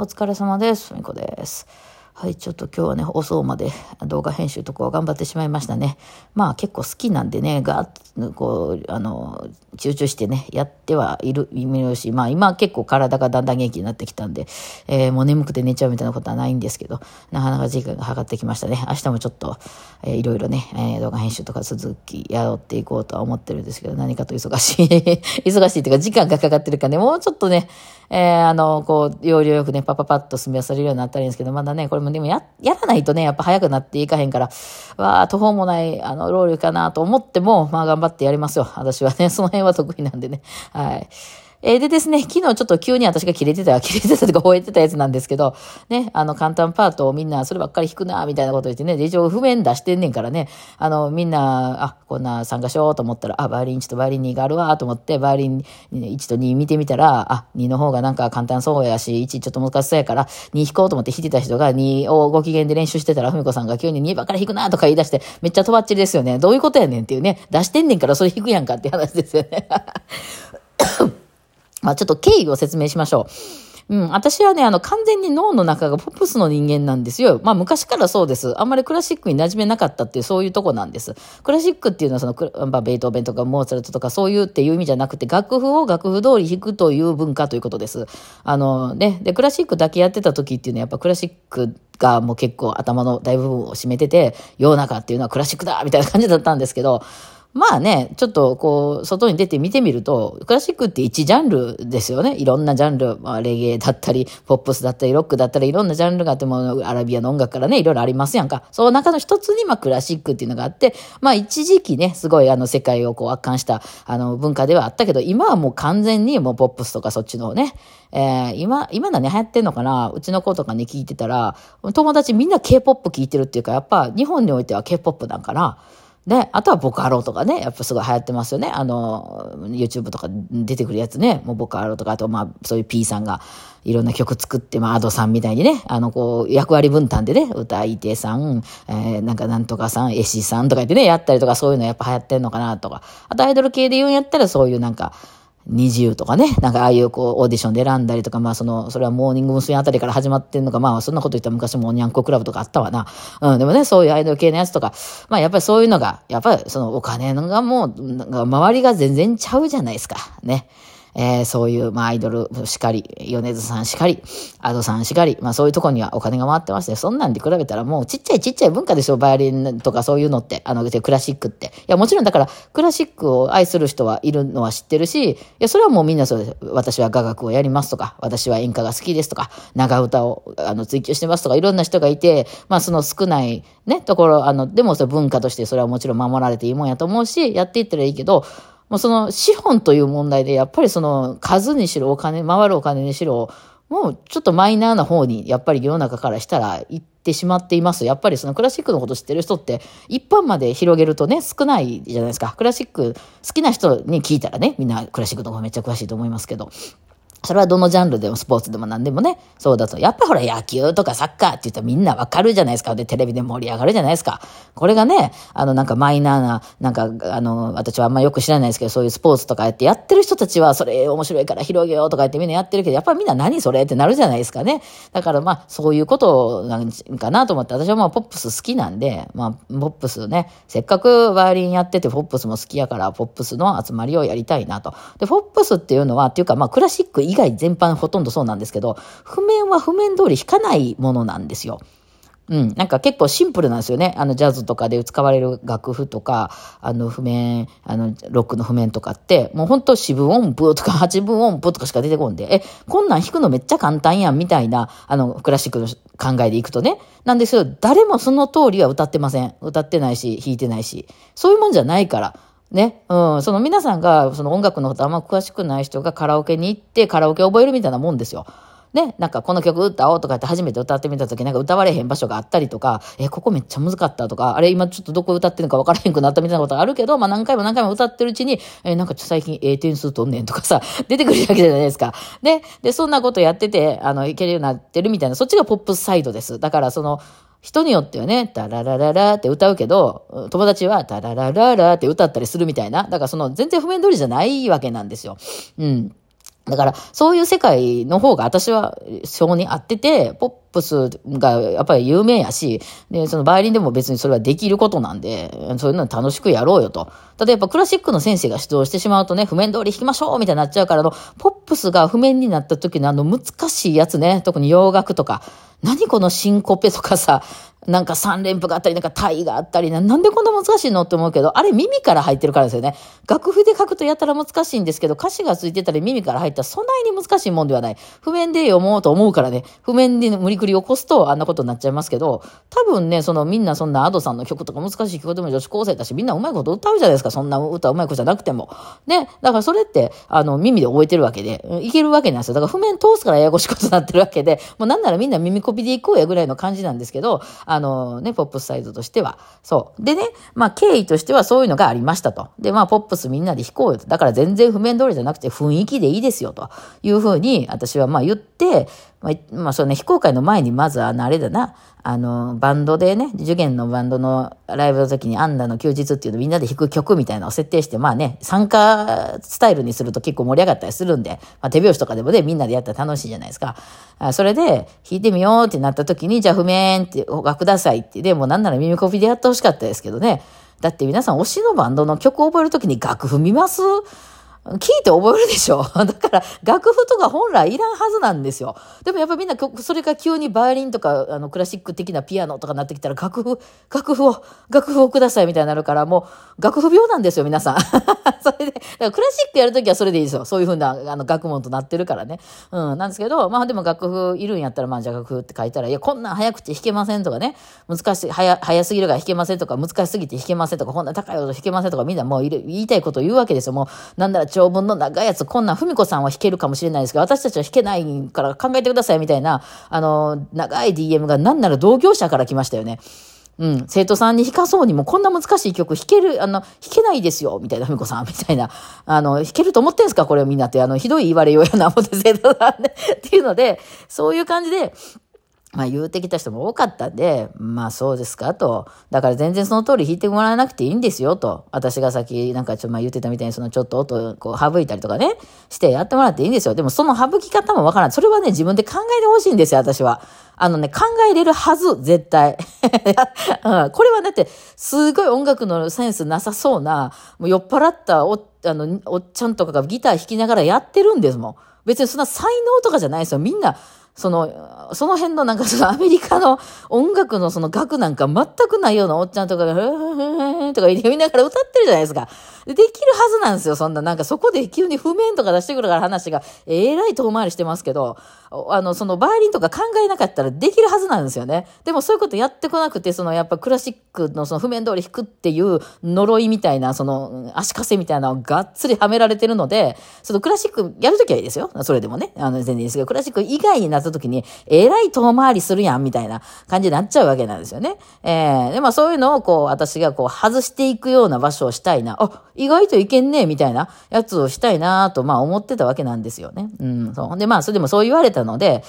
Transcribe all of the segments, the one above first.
お疲れ様です。みこです。はい、ちょっと今日はね、遅うまで動画編集とかを頑張ってしまいましたね。まあ結構好きなんでね、ガーッとこう、あの、集中してね、やってはいる、意味るし、まあ今結構体がだんだん元気になってきたんで、えー、もう眠くて寝ちゃうみたいなことはないんですけど、なかなか時間がかかってきましたね。明日もちょっと、えー、いろいろね、えー、動画編集とか続きやろうっていこうとは思ってるんですけど、何かと忙しい、忙しいっていうか時間がかかってるかね、もうちょっとね、えー、あの、こう、要領よくね、パパパッと済み忘れるようになったらいいんですけど、まだね、これもでもや、やらないとね、やっぱ早くなっていかへんから、わあ途方もない、あの、労力かなと思っても、まあ頑張ってやりますよ。私はね、その辺は得意なんでね。はい。えー、でですね、昨日ちょっと急に私が切れてた、切れてたとか吠えてたやつなんですけど、ね、あの簡単パートをみんなそればっかり弾くな、みたいなこと言ってね、で、一応譜面出してんねんからね、あの、みんな、あ、こんな参加しようと思ったら、あ、バイオリン1とバイオリン2があるわ、と思って、バイオリン1と2見てみたら、あ、2の方がなんか簡単そうやし、1ちょっと難しそうやから、2弾こうと思って弾いてた人が2をご機嫌で練習してたら、ふみこさんが急に2ばっかり弾くな、とか言い出して、めっちゃとばっちりですよね。どういうことやねんっていうね、出してんねんからそれ弾くやんかって話ですよね。まあちょっと経緯を説明しましょう。うん、私はね、あの、完全に脳の中がポップスの人間なんですよ。まあ、昔からそうです。あんまりクラシックに馴染めなかったっていう、そういうとこなんです。クラシックっていうのは、その、まあ、ベートーベンとかモーツァルトとかそういうっていう意味じゃなくて、楽譜を楽譜通り弾くという文化ということです。あの、ね、で、クラシックだけやってた時っていうのは、やっぱクラシックがもう結構頭の大部分を占めてて、世の中っていうのはクラシックだみたいな感じだったんですけど、まあね、ちょっとこう、外に出て見てみると、クラシックって一ジャンルですよね。いろんなジャンル、まあ、レゲエだったり、ポップスだったり、ロックだったり、いろんなジャンルがあっても、アラビアの音楽からね、いろいろありますやんか。その中の一つに、まあ、クラシックっていうのがあって、まあ、一時期ね、すごいあの、世界をこう、圧巻した、あの、文化ではあったけど、今はもう完全にもう、ポップスとかそっちのね、えー、今、今何流行ってんのかな？うちの子とかに聞いてたら、友達みんな K-POP 聞いてるっていうか、やっぱ、日本においては K-POP なんかな。ね、あとはボカロとかね、やっぱすごい流行ってますよね。あの、YouTube とか出てくるやつね、もうボカロとか、あとまあ、そういう P さんがいろんな曲作って、まあ、アドさんみたいにね、あの、こう、役割分担でね、歌い手さん、えー、なんかなんとかさん、絵師さんとか言ってね、やったりとかそういうのやっぱ流行ってんのかなとか。あとアイドル系で言うんやったらそういうなんか、二十とかね、なんかああいうこうオーディションで選んだりとか、まあその、それはモーニング娘。あたりから始まってんのか、まあそんなこと言ったら昔もおにゃんこクラブとかあったわな。うん、でもね、そういうアイドル系のやつとか、まあやっぱりそういうのが、やっぱりそのお金がもう、なんか周りが全然ちゃうじゃないですか。ね。えー、そういう、まあ、アイドルしかり、米津さんしかり、アドさんしかり、まあ、そういうとこにはお金が回ってまして、そんなんで比べたらもうちっちゃいちっちゃい文化でしょ、バイオリンとかそういうのって、あの、クラシックって。いや、もちろんだから、クラシックを愛する人はいるのは知ってるし、いや、それはもうみんなそうです。私は雅楽をやりますとか、私は演歌が好きですとか、長歌をあの追求してますとか、いろんな人がいて、まあ、その少ないね、ところ、あの、でもそれ文化としてそれはもちろん守られていいもんやと思うし、やっていったらいいけど、もうその資本という問題で、やっぱりその数にしろお金、回るお金にしろ、もうちょっとマイナーな方に、やっぱり世の中からしたら行ってしまっています。やっぱりそのクラシックのこと知ってる人って、一般まで広げるとね、少ないじゃないですか？クラシック好きな人に聞いたらね、みんなクラシックの方がめっちゃ詳しいと思いますけど。それはどのジャンルでもスポーツでも何でもね、そうだと。やっぱほら野球とかサッカーって言ったらみんなわかるじゃないですか。で、テレビで盛り上がるじゃないですか。これがね、あのなんかマイナーな、なんかあの、私はあんまよく知らないですけど、そういうスポーツとかやってやってる人たちはそれ面白いから広げようとか言ってみんなやってるけど、やっぱりみんな何それってなるじゃないですかね。だからまあ、そういうことなんかなと思って、私はまあポップス好きなんで、まあ、ポップスね、せっかくバイオリンやっててポップスも好きやから、ポップスの集まりをやりたいなと。で、ポップスっていうのは、っていうかまあ、クラシック以外全般ほとんどそうなんですけど、譜面は譜面通り弾かないものなんですよ。うん。なんか結構シンプルなんですよね。あの、ジャズとかで使われる楽譜とか、あの、譜面、あの、ロックの譜面とかって、もうほんと四分音符とか八分音符とかしか出てこんで、え、こんなん弾くのめっちゃ簡単やん、みたいな、あの、クラシックの考えでいくとね。なんですけど、誰もその通りは歌ってません。歌ってないし、弾いてないし。そういうもんじゃないから。ね。うん。その皆さんが、その音楽のことあんま詳しくない人がカラオケに行ってカラオケ覚えるみたいなもんですよ。ね、なんかこの曲歌おうとかって初めて歌ってみた時なんか歌われへん場所があったりとか、え、ここめっちゃ難かったとか、あれ今ちょっとどこ歌ってるのか分からへんくなったみたいなことがあるけど、まあ何回も何回も歌ってるうちに、え、なんか最近ええ点数取んねんとかさ、出てくるわけじゃないですか。ね。で、そんなことやってて、あの、いけるようになってるみたいな、そっちがポップサイドです。だからその、人によってはね、タララララって歌うけど、友達はタララララって歌ったりするみたいな。だからその全然譜面通りじゃないわけなんですよ。うん。だから、そういう世界の方が私は性に合ってて、ポップスがやっぱり有名やし、で、そのバイオリンでも別にそれはできることなんで、そういうの楽しくやろうよと。ただやっぱクラシックの先生が指導してしまうとね、譜面通り弾きましょうみたいになっちゃうからの、ポップスが譜面になった時のあの難しいやつね、特に洋楽とか、何このシンコペとかさ、なんか三連符があったり、なんかタイがあったりな、なんでこんな難しいのって思うけど、あれ耳から入ってるからですよね。楽譜で書くとやたら難しいんですけど、歌詞がついてたり耳から入ったらそんなに難しいもんではない。譜面で読もうと思うからね、譜面で無理くり起こすとあんなことになっちゃいますけど、多分ね、そのみんなそんなアドさんの曲とか難しい曲でも女子高生だし、みんなうまいこと歌うじゃないですか。そんな歌うまい子じゃなくても。ね、だからそれって、あの、耳で覚えてるわけで、いけるわけなんですよ。だから譜面通すからややこしいことになってるわけで、もうなんならみんな耳コピでいこうやぐらいの感じなんですけど、あのね、ポップスサイドとしては。そう。でね、まあ経緯としてはそういうのがありましたと。で、まあポップスみんなで弾こうよと。だから全然譜面通りじゃなくて雰囲気でいいですよというふうに私はまあ言って、まあ、まあ、そうね、非公開の前にまずあの、あれだな、あの、バンドでね、受験のバンドのライブの時にアンダの休日っていうのみんなで弾く曲みたいなのを設定して、まあね、参加スタイルにすると結構盛り上がったりするんで、まあ手拍子とかでもね、みんなでやったら楽しいじゃないですか。あそれで、弾いてみようってなった時に、じゃあ譜面って、がくださいって、でもなんなら耳コピでやってほしかったですけどね。だって皆さん推しのバンドの曲を覚えるときに楽譜見ます？聞いて覚えるでしょ だから、楽譜とか本来いらんはずなんですよ。でもやっぱりみんな、それが急にバイオリンとか、あの、クラシック的なピアノとかなってきたら、楽譜、楽譜を、楽譜をくださいみたいになるから、もう、楽譜病なんですよ、皆さん。それで、だからクラシックやるときはそれでいいですよ。そういうふうな、あの、学問となってるからね。うん、なんですけど、まあでも楽譜いるんやったら、まあじゃあ楽譜って書いたら、いや、こんなん早くて弾けませんとかね、難しい、早、早すぎるから弾けませんとか、難しすぎて弾けませんとか、こんな高い音弾けませんとか、みんなもう言いたいことを言うわけですよ。もう、なんだら長文の長いやつ、こんなん、ふみこさんは弾けるかもしれないですけど、私たちは弾けないから考えてくださいみたいな、あの、長い DM がなんなら同業者から来ましたよね。うん、生徒さんに弾かそうにもこんな難しい曲弾ける、あの、弾けないですよ、みたいな、ふみこさん、みたいな。あの、弾けると思ってんすかこれみんなって、あの、ひどい言われようやな、思って生徒さんね。っていうので、そういう感じで、まあ言うてきた人も多かったんで、まあそうですかと。だから全然その通り弾いてもらわなくていいんですよと。私がさっきなんかちょっとまあ言ってたみたいにそのちょっと音こう省いたりとかね、してやってもらっていいんですよ。でもその省き方もわからない。それはね、自分で考えてほしいんですよ、私は。あのね、考えれるはず、絶対。うん、これはだって、すごい音楽のセンスなさそうな、もう酔っ払ったおあのおっちゃんとかがギター弾きながらやってるんですもん。別にそんな才能とかじゃないですよ。みんな、その、その辺のなんかそのアメリカの音楽のその楽なんか全くないようなおっちゃんとかが、ふーふーとか言いながら歌ってるじゃないですか。できるはずなんですよ、そんな。なんかそこで急に譜面とか出してくるから話が、えらい遠回りしてますけど、あの、そのバイオリンとか考えなかったらできるはずなんですよね。でもそういうことやってこなくて、そのやっぱクラシックのその譜面通り弾くっていう呪いみたいな、その足かせみたいなのがっつりはめられてるので、そのクラシックやるときはいいですよ。それでもね。あの、全然いいですけど、クラシック以外になったときに、えらい遠回りするやん、みたいな感じになっちゃうわけなんですよね。えー、で、まあそういうのをこう、私がこう、外していくような場所をしたいな。あ、意外といけんね、みたいなやつをしたいなと、まあ思ってたわけなんですよね。うん、そう。で、まあ、それでもそう言われたので、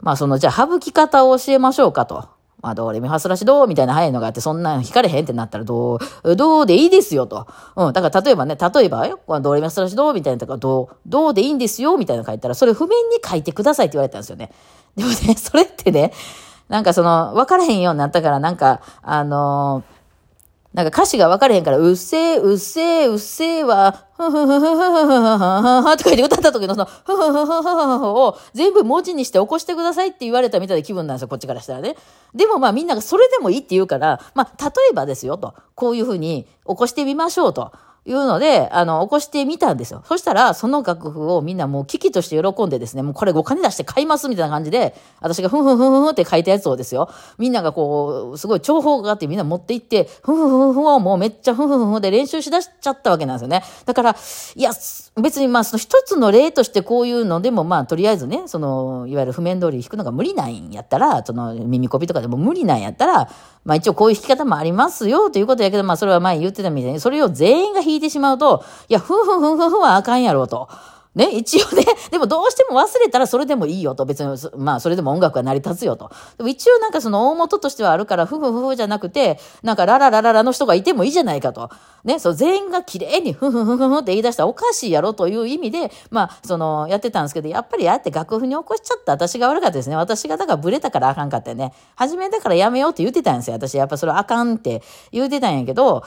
まあその、じゃあ省き方を教えましょうかと。まあ、どうレミファスラシドみたいな早いのがあって、そんなん弾かれへんってなったら、どう、どうでいいですよと。うん。だから例えばね、例えばよ、ドレミファスラシドみたいなとか、どう、どうでいいんですよみたいなの書いたら、それ譜面に書いてくださいって言われたんですよね。でもね、それってね、なんかその、分からへんようになったから、なんか、あのーなんか歌詞が分かれへんから、うっせえ、うっせえ、うっせえは、ふふふふふふふふとか言って歌った時のその、ふふふふふふを全部文字にして起こしてくださいって言われたみたいな気分なんですよ、こっちからしたらね。でもまあみんながそれでもいいって言うから、まあ例えばですよと、こういうふうに起こしてみましょうと。いうので、あの、起こしてみたんですよ。そしたら、その楽譜をみんなもう危機として喜んでですね、もうこれお金出して買いますみたいな感じで、私がふんふんふんふんって書いたやつをですよ。みんながこう、すごい重宝があってみんな持って行って、ふんふんふんふんをもうめっちゃふんふんふんで練習しだしちゃったわけなんですよね。だから、いや、別にまあその一つの例としてこういうのでもまあとりあえずね、その、いわゆる譜面通り弾くのが無理なんやったら、その耳コピとかでも無理なんやったら、まあ一応こういう弾き方もありますよということやけど、まあそれは前言ってたみたいに、それを全員が弾いてしまうと、いや、ふんふんふんふんふんはあかんやろうと。ね、一応ね、でもどうしても忘れたらそれでもいいよと、別に、まあそれでも音楽が成り立つよと。でも一応なんかその大元としてはあるから、ふふふふじゃなくて、なんかラララララの人がいてもいいじゃないかと。ね、そう全員が綺麗にふふふふふって言い出したらおかしいやろという意味で、まあそのやってたんですけど、やっぱりああやって楽譜に起こしちゃった私が悪かったですね。私がだからブレたからあかんかったよね。初めだからやめようって言ってたんですよ。私やっぱそれあかんって言ってたんやけど、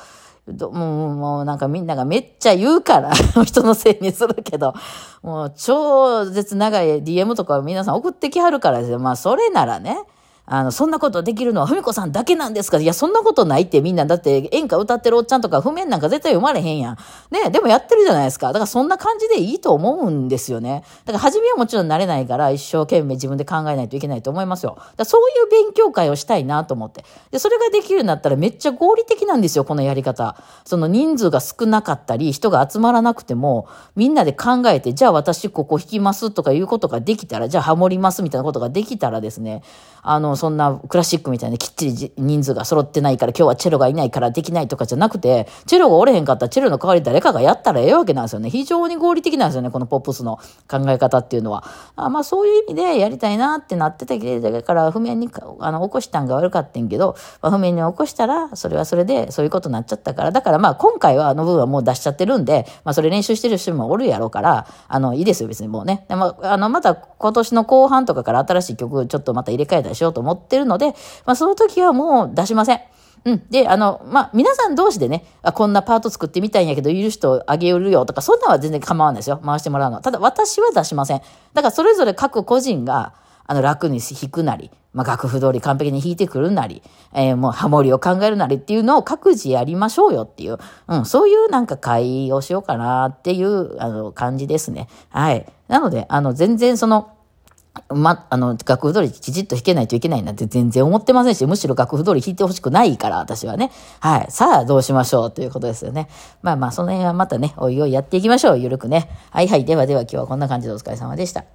どもう、もうなんかみんながめっちゃ言うから、人のせいにするけど、もう超絶長い DM とか皆さん送ってきはるからですよ。まあそれならね、あの、そんなことできるのはふみこさんだけなんですか？いや、そんなことないってみんな、だって演歌歌ってるおっちゃんとか譜面なんか絶対読まれへんやん。ね、でもやってるじゃないですか。だからそんな感じでいいと思うんですよね。だから初めはもちろん慣れないから一生懸命自分で考えないといけないと思いますよ。だそういう勉強会をしたいなと思って。で、それができるようになったらめっちゃ合理的なんですよ、このやり方。その人数が少なかったり、人が集まらなくても、みんなで考えて、じゃあ私ここ弾きますとかいうことができたら、じゃあハモりますみたいなことができたらですね、あの、そんなクラシックみたいなきっちり人数が揃ってないから今日はチェロがいないからできないとかじゃなくて、チェロがおれへんかったらチェロの代わり誰かがやったらええわけなんですよね。非常に合理的なんですよね、このポップスの考え方っていうのは。あまあそういう意味でやりたいなってなってたけど、だから譜面にあの起こしたんが悪かったんけど、まあ、譜面に起こしたらそれはそれでそういうことになっちゃったから、だからまあ今回はあの分はもう出しちゃってるんで、まあそれ練習してる人もおるやろうから、あのいいですよ別にもうね。でもあのまた今年の後半とかから新しい曲ちょっとまた入れ替えたりしようと思ってるので、まあその時はもう出しません。うん。で、あの、まあ、皆さん同士でね、あ、こんなパート作ってみたいんやけど、いる人あげるよとか、そんなんは全然構わないですよ。回してもらうのは。ただ、私は出しません。だから、それぞれ各個人が、あの、楽に弾くなり、まあ、楽譜通り完璧に弾いてくるなり、えー、もうハモリを考えるなりっていうのを各自やりましょうよっていう、うん、そういうなんか会をしようかなっていう、あの、感じですね。はい。なので、あの、全然その、ま、あの、楽譜通りきちっと弾けないといけないなんて全然思ってませんし、むしろ楽譜通り弾いてほしくないから、私はね。はい。さあ、どうしましょうということですよね。まあまあ、その辺はまたね、おいおいやっていきましょう。ゆるくね。はいはい。ではでは今日はこんな感じでお疲れ様でした。